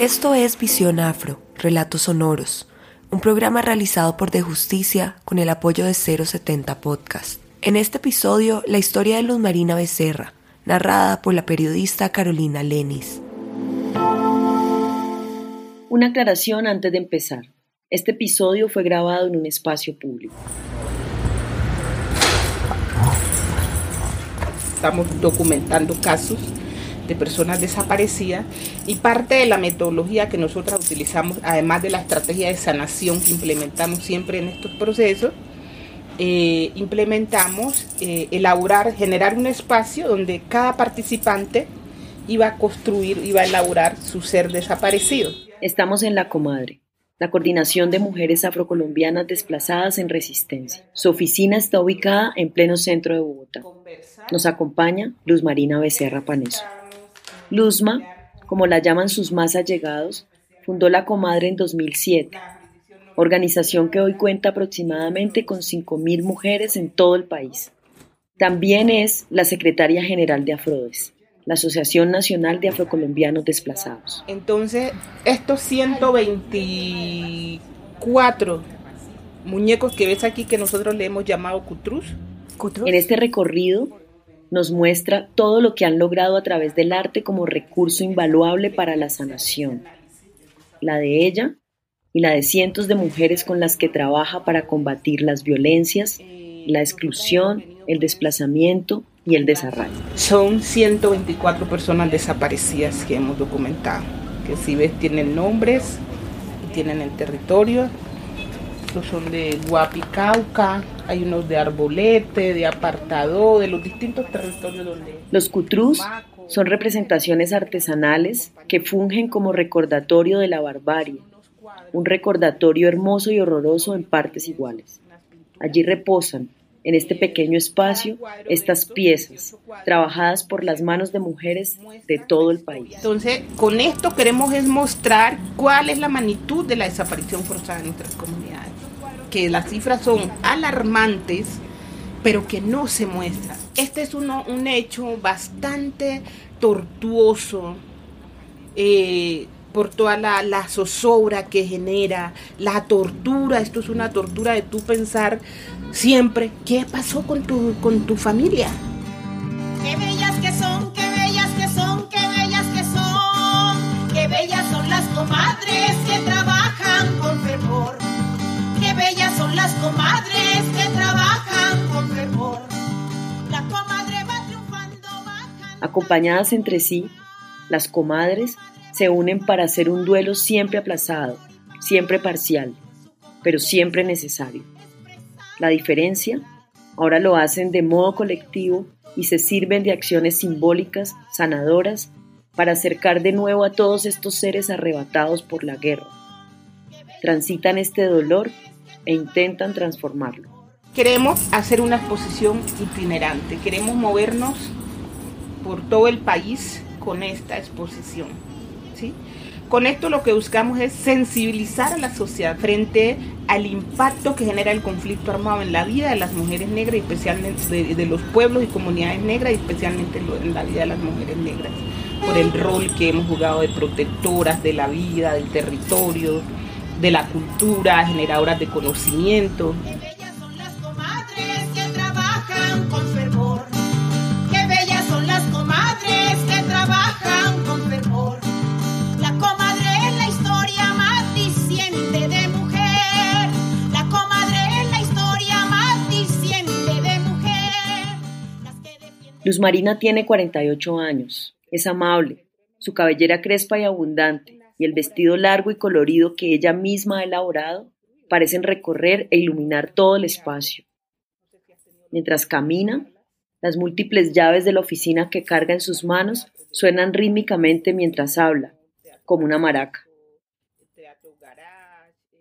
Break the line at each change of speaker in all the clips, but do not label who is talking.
Esto es Visión Afro, Relatos Sonoros, un programa realizado por De Justicia con el apoyo de 070 Podcast. En este episodio, la historia de Luz Marina Becerra, narrada por la periodista Carolina Lenis.
Una aclaración antes de empezar. Este episodio fue grabado en un espacio público.
Estamos documentando casos de personas desaparecidas y parte de la metodología que nosotros utilizamos, además de la estrategia de sanación que implementamos siempre en estos procesos, eh, implementamos eh, elaborar, generar un espacio donde cada participante iba a construir, iba a elaborar su ser desaparecido.
Estamos en La Comadre, la Coordinación de Mujeres Afrocolombianas Desplazadas en Resistencia. Su oficina está ubicada en pleno centro de Bogotá. Nos acompaña Luz Marina Becerra Paneso. Luzma, como la llaman sus más allegados, fundó La Comadre en 2007, organización que hoy cuenta aproximadamente con 5.000 mujeres en todo el país. También es la secretaria general de Afrodes, la Asociación Nacional de Afrocolombianos Desplazados.
Entonces, estos 124 muñecos que ves aquí que nosotros le hemos llamado cutrus.
En este recorrido nos muestra todo lo que han logrado a través del arte como recurso invaluable para la sanación. La de ella y la de cientos de mujeres con las que trabaja para combatir las violencias, la exclusión, el desplazamiento y el desarrollo.
Son 124 personas desaparecidas que hemos documentado, que si ves tienen nombres tienen el territorio. Son de Guapicauca, hay unos de Arbolete, de Apartado, de los distintos territorios donde...
Los cutrús son representaciones artesanales que fungen como recordatorio de la barbarie, un recordatorio hermoso y horroroso en partes iguales. Allí reposan, en este pequeño espacio, estas piezas, trabajadas por las manos de mujeres de todo el país.
Entonces, con esto queremos es mostrar cuál es la magnitud de la desaparición forzada en nuestras comunidades. Que las cifras son alarmantes, pero que no se muestran. Este es uno, un hecho bastante tortuoso. Eh, por toda la, zozobra que genera, la tortura, esto es una tortura de tú pensar siempre, ¿qué pasó con tu, con tu familia?
Acompañadas entre sí, las comadres se unen para hacer un duelo siempre aplazado, siempre parcial, pero siempre necesario. La diferencia, ahora lo hacen de modo colectivo y se sirven de acciones simbólicas, sanadoras, para acercar de nuevo a todos estos seres arrebatados por la guerra. Transitan este dolor e intentan transformarlo.
Queremos hacer una exposición itinerante, queremos movernos por todo el país con esta exposición. Con esto lo que buscamos es sensibilizar a la sociedad frente al impacto que genera el conflicto armado en la vida de las mujeres negras, especialmente de, los pueblos y comunidades negras, y especialmente en la vida de las mujeres negras, por el rol que hemos jugado de protectoras de la vida, del territorio, de la cultura, generadoras de conocimiento.
Luz Marina tiene 48 años, es amable, su cabellera crespa y abundante y el vestido largo y colorido que ella misma ha elaborado parecen recorrer e iluminar todo el espacio. Mientras camina, las múltiples llaves de la oficina que carga en sus manos suenan rítmicamente mientras habla, como una maraca.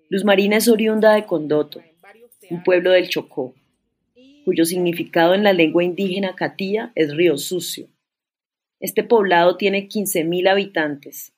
Luz Marina es oriunda de Condoto, un pueblo del Chocó cuyo significado en la lengua indígena catía es río sucio. Este poblado tiene 15.000 habitantes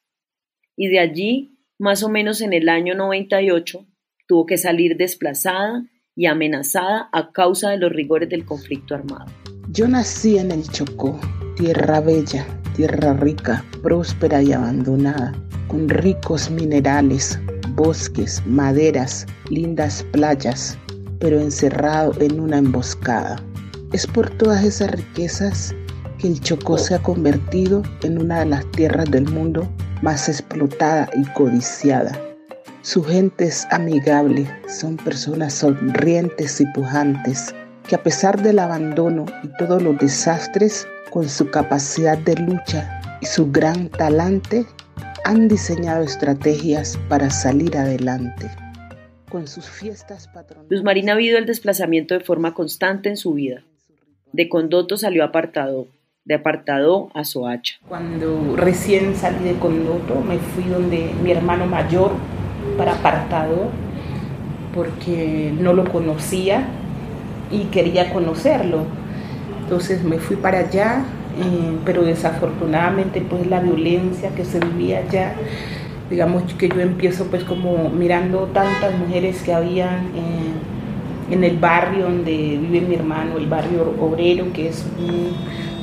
y de allí, más o menos en el año 98, tuvo que salir desplazada y amenazada a causa de los rigores del conflicto armado.
Yo nací en el Chocó, tierra bella, tierra rica, próspera y abandonada, con ricos minerales, bosques, maderas, lindas playas, pero encerrado en una emboscada. Es por todas esas riquezas que el Chocó se ha convertido en una de las tierras del mundo más explotada y codiciada. Su gente es amigable, son personas sonrientes y pujantes, que a pesar del abandono y todos los desastres, con su capacidad de lucha y su gran talante, han diseñado estrategias para salir adelante. Con sus fiestas
patronales. Luz Marina ha vivido el desplazamiento de forma constante en su vida. De Condoto salió apartado, de apartado a Soacha.
Cuando recién salí de Condoto, me fui donde mi hermano mayor para apartado, porque no lo conocía y quería conocerlo. Entonces me fui para allá, eh, pero desafortunadamente pues la violencia que se vivía allá, digamos que yo empiezo pues como mirando tantas mujeres que habían eh, en el barrio donde vive mi hermano, el barrio obrero, que es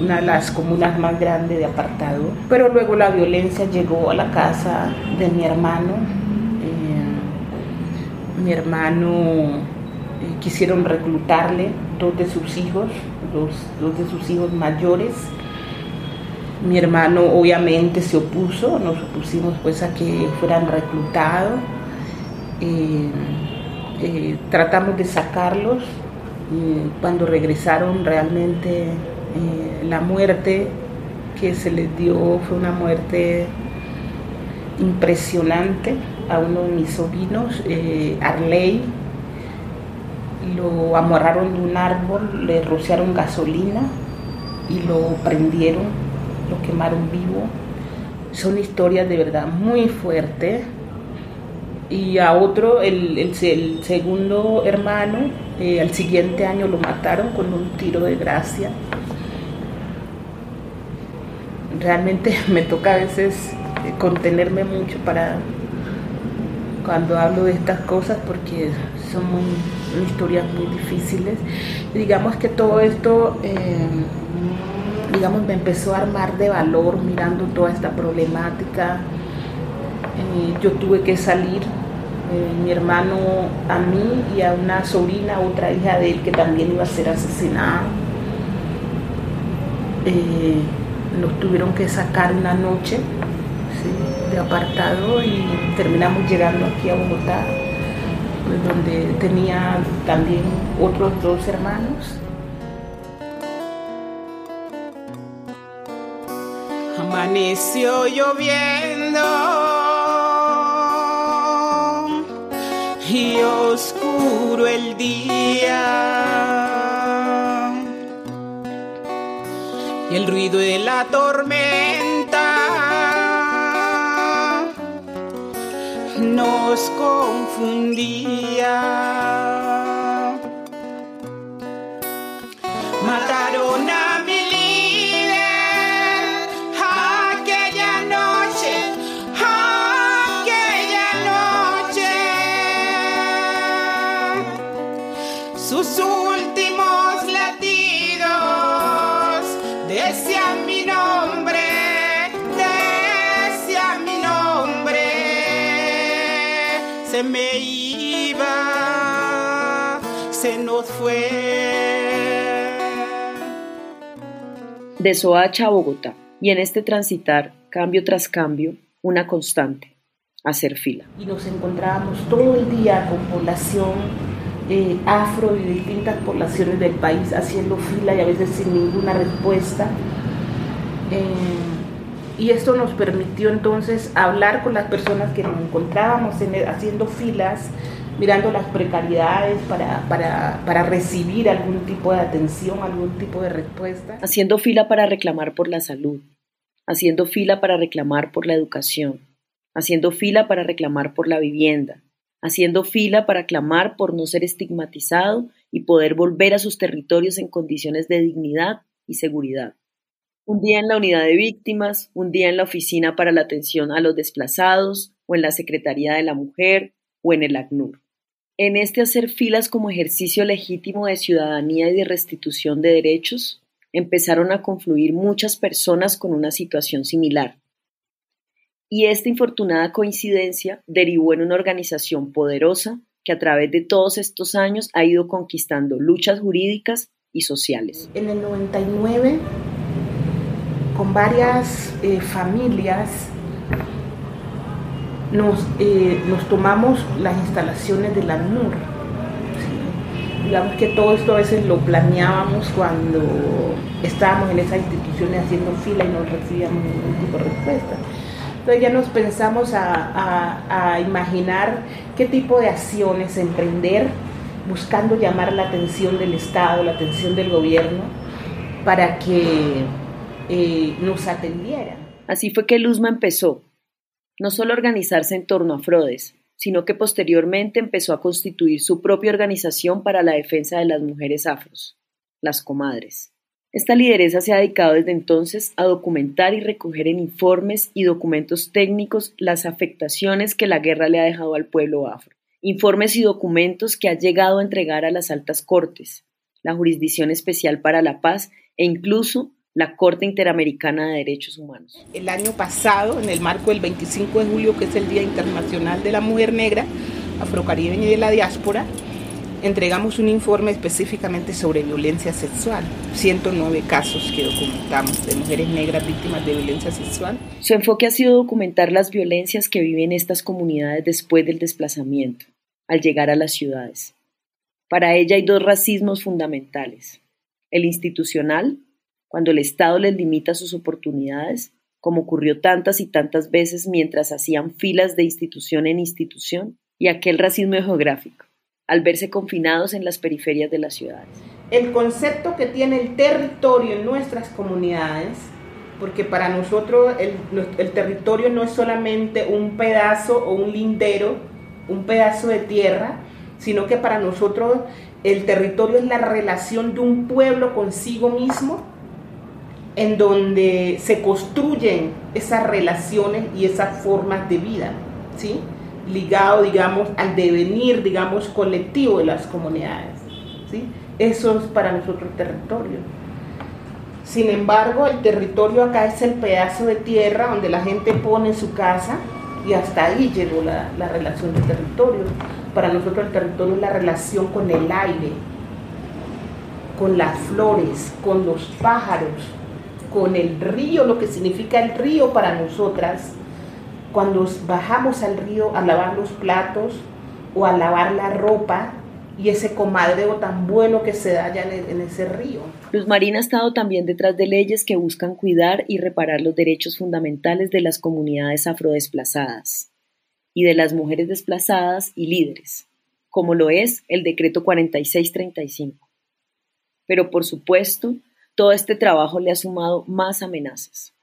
una de las comunas más grandes de apartado. Pero luego la violencia llegó a la casa de mi hermano. Eh, mi hermano quisieron reclutarle dos de sus hijos, dos, dos de sus hijos mayores mi hermano obviamente se opuso, nos opusimos pues a que fueran reclutados. Eh, eh, tratamos de sacarlos. cuando regresaron realmente eh, la muerte que se les dio fue una muerte impresionante a uno de mis sobrinos, Arley. Lo amarraron de un árbol, le rociaron gasolina y lo prendieron lo quemaron vivo. Son historias de verdad muy fuertes. Y a otro, el, segundo hermano, eh, al siguiente año lo mataron con un tiro de gracia. Realmente me toca a veces eh, contenerme mucho para cuando hablo de estas cosas porque son historias muy difíciles. digamos que todo esto eh, digamos, me empezó a armar de valor mirando toda esta problemática. Eh, yo tuve que salir, eh, mi hermano a mí y a una sobrina, otra hija de él que también iba a ser asesinada. Eh, nos tuvieron que sacar una noche de apartado y terminamos llegando aquí a Bogotá, pues, donde tenía también otros dos hermanos
Amaneció lloviendo y oscuro el día. Y el ruido de la tormenta nos confundía. Me iba, se nos fue.
De Soacha a Bogotá, y en este transitar, cambio tras cambio, una constante, hacer fila.
Y nos encontrábamos todo el día con población eh, afro y distintas poblaciones del país haciendo fila y a veces sin ninguna respuesta. Eh, y esto nos permitió entonces hablar con las personas que nos encontrábamos haciendo filas, mirando las precariedades para, para, para, recibir algún tipo de atención, algún tipo de respuesta.
Haciendo fila para reclamar por la salud, haciendo fila para reclamar por la educación, haciendo fila para reclamar por la vivienda, haciendo fila para clamar por no ser estigmatizado y poder volver a sus territorios en condiciones de dignidad y seguridad. Un día en la unidad de víctimas, un día en la oficina para la atención a los desplazados, o en la Secretaría de la Mujer, o en el ACNUR. En este hacer filas como ejercicio legítimo de ciudadanía y de restitución de derechos, empezaron a confluir muchas personas con una situación similar. Y esta infortunada coincidencia derivó en una organización poderosa que a través de todos estos años ha ido conquistando luchas jurídicas y sociales.
En el 99, con varias eh, familias, nos, eh, nos, tomamos las instalaciones de la NUR. Digamos que todo esto a veces lo planeábamos cuando estábamos en esas instituciones haciendo fila y no recibíamos ningún tipo de respuesta. Entonces ya nos pensamos a, imaginar qué tipo de acciones emprender buscando llamar la atención del Estado, la atención del gobierno, para que eh, nos atendieran.
Así fue que Luzma empezó, no solo a organizarse en torno a Frodes, sino que posteriormente empezó a constituir su propia organización para la defensa de las mujeres afros, las comadres. Esta lideresa se ha dedicado desde entonces a documentar y recoger en informes y documentos técnicos las afectaciones que la guerra le ha dejado al pueblo afro. Informes y documentos que ha llegado a entregar a las altas cortes, la Jurisdicción Especial para la Paz e incluso la Corte Interamericana de Derechos Humanos.
El año pasado, en el marco del 25 de julio, que es el Día Internacional de la Mujer Negra, Afrocaribeña y de la Diáspora, entregamos un informe específicamente sobre violencia sexual, 109 casos que documentamos de mujeres negras víctimas de violencia sexual.
Su enfoque ha sido documentar las violencias que viven estas comunidades después del desplazamiento, al llegar a las ciudades. Para ella hay dos racismos fundamentales, el institucional, cuando el Estado les limita sus oportunidades, como ocurrió tantas y tantas veces mientras hacían filas de institución en institución, y aquel racismo geográfico al verse confinados en las periferias de las ciudades.
El concepto que tiene el territorio en nuestras comunidades, porque para nosotros el, territorio no es solamente un pedazo o un lindero, un pedazo de tierra, sino que para nosotros el territorio es la relación de un pueblo consigo mismo, en donde se construyen esas relaciones y esas formas de vida, ¿sí? Ligado, digamos, al devenir, digamos, colectivo de las comunidades. ¿sí? Eso es para nosotros territorio. Sin embargo, el territorio acá es el pedazo de tierra donde la gente pone su casa y hasta ahí llegó la, la relación de territorio. Para nosotros el territorio es la relación con el aire, con las flores, con los pájaros, con el río, lo que significa el río para nosotras, cuando bajamos al río a lavar los platos o a lavar la ropa y ese comadreo tan bueno que se da allá en, ese río.
Luz Marina ha estado también detrás de leyes que buscan cuidar y reparar los derechos fundamentales de las comunidades afrodesplazadas y de las mujeres desplazadas y líderes, como lo es el decreto 4635. Pero por supuesto, todo este trabajo le ha sumado más amenazas.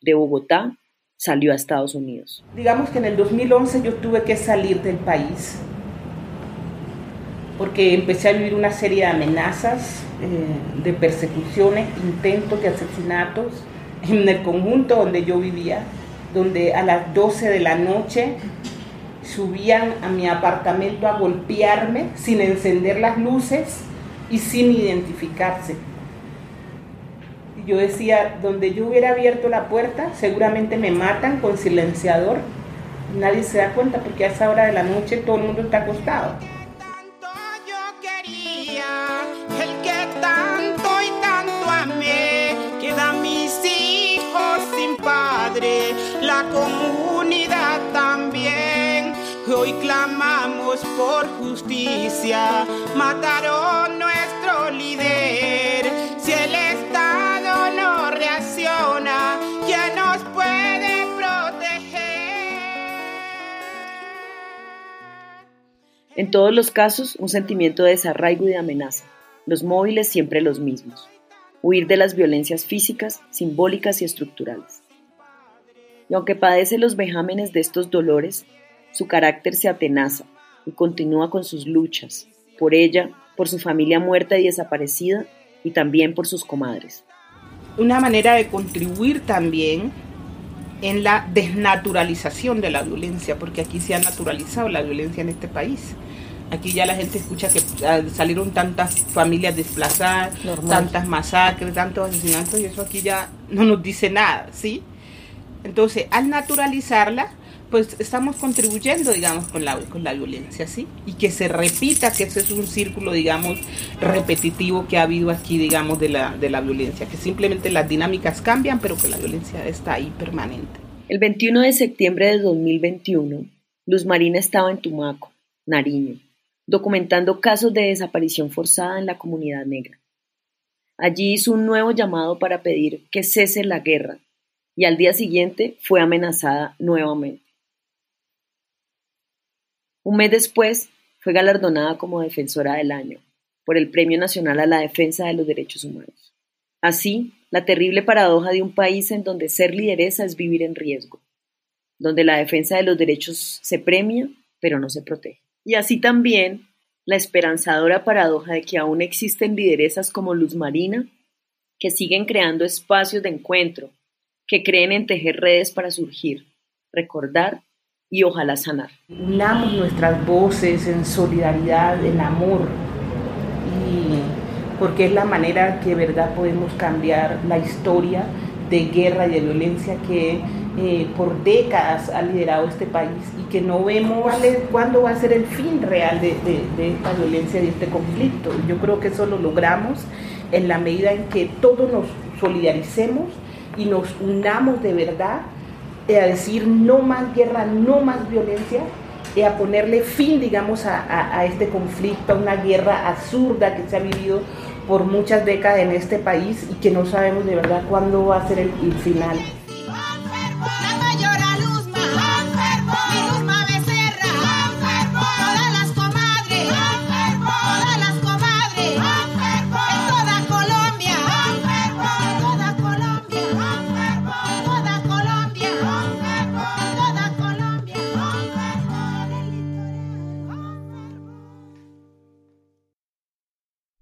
De Bogotá salió a Estados Unidos.
Digamos que en el 2011 yo tuve que salir del país porque empecé a vivir una serie de amenazas, eh, de persecuciones, intentos de asesinatos en el conjunto donde yo vivía, donde a las 12 de la noche subían a mi apartamento a golpearme sin encender las luces y sin identificarse yo decía, donde yo hubiera abierto la puerta, seguramente me matan con silenciador. Nadie se da cuenta porque a esa hora de la noche todo el mundo está acostado.
La comunidad también. Hoy clamamos por justicia, mataron
En todos los casos, un sentimiento de desarraigo y de amenaza. Los móviles siempre los mismos. Huir de las violencias físicas, simbólicas y estructurales. Y aunque padece los vejámenes de estos dolores, su carácter se atenaza y continúa con sus luchas, por ella, por su familia muerta y desaparecida y también por sus comadres.
Una manera de contribuir también en la desnaturalización de la violencia, porque aquí se ha naturalizado la violencia en este país. Aquí ya la gente escucha que ah, salieron tantas familias desplazadas, tantas masacres, tantos asesinatos, y eso aquí ya no nos dice nada, ¿sí? Entonces, al naturalizarla, pues estamos contribuyendo, digamos, con la, con la violencia, ¿sí? Y que se repita, que ese es un círculo, digamos, repetitivo que ha habido aquí, digamos, de la, de la violencia, que simplemente las dinámicas cambian, pero que la violencia está ahí permanente.
El 21 de septiembre de 2021, Luz Marina estaba en Tumaco, Nariño, documentando casos de desaparición forzada en la comunidad negra. Allí hizo un nuevo llamado para pedir que cese la guerra y al día siguiente fue amenazada nuevamente. Un mes después, fue galardonada como Defensora del Año por el Premio Nacional a la Defensa de los Derechos Humanos. Así, la terrible paradoja de un país en donde ser lideresa es vivir en riesgo, donde la defensa de los derechos se premia, pero no se protege. Y así también la esperanzadora paradoja de que aún existen lideresas como Luz Marina, que siguen creando espacios de encuentro, que creen en tejer redes para surgir, recordar y ojalá sanar.
Unamos nuestras voces en solidaridad, en amor, y porque es la manera que verdad podemos cambiar la historia de guerra y de violencia que eh, por décadas ha liderado este país y que no vemos cuándo va a ser el fin real de, de, esta violencia y de este conflicto. Yo creo que eso lo logramos en la medida en que todos nos solidaricemos y nos unamos de verdad a decir no más guerra, no más violencia, y a ponerle fin, digamos, a, este conflicto, a una guerra absurda que se ha vivido por muchas décadas en este país y que no sabemos de verdad cuándo va a ser el final.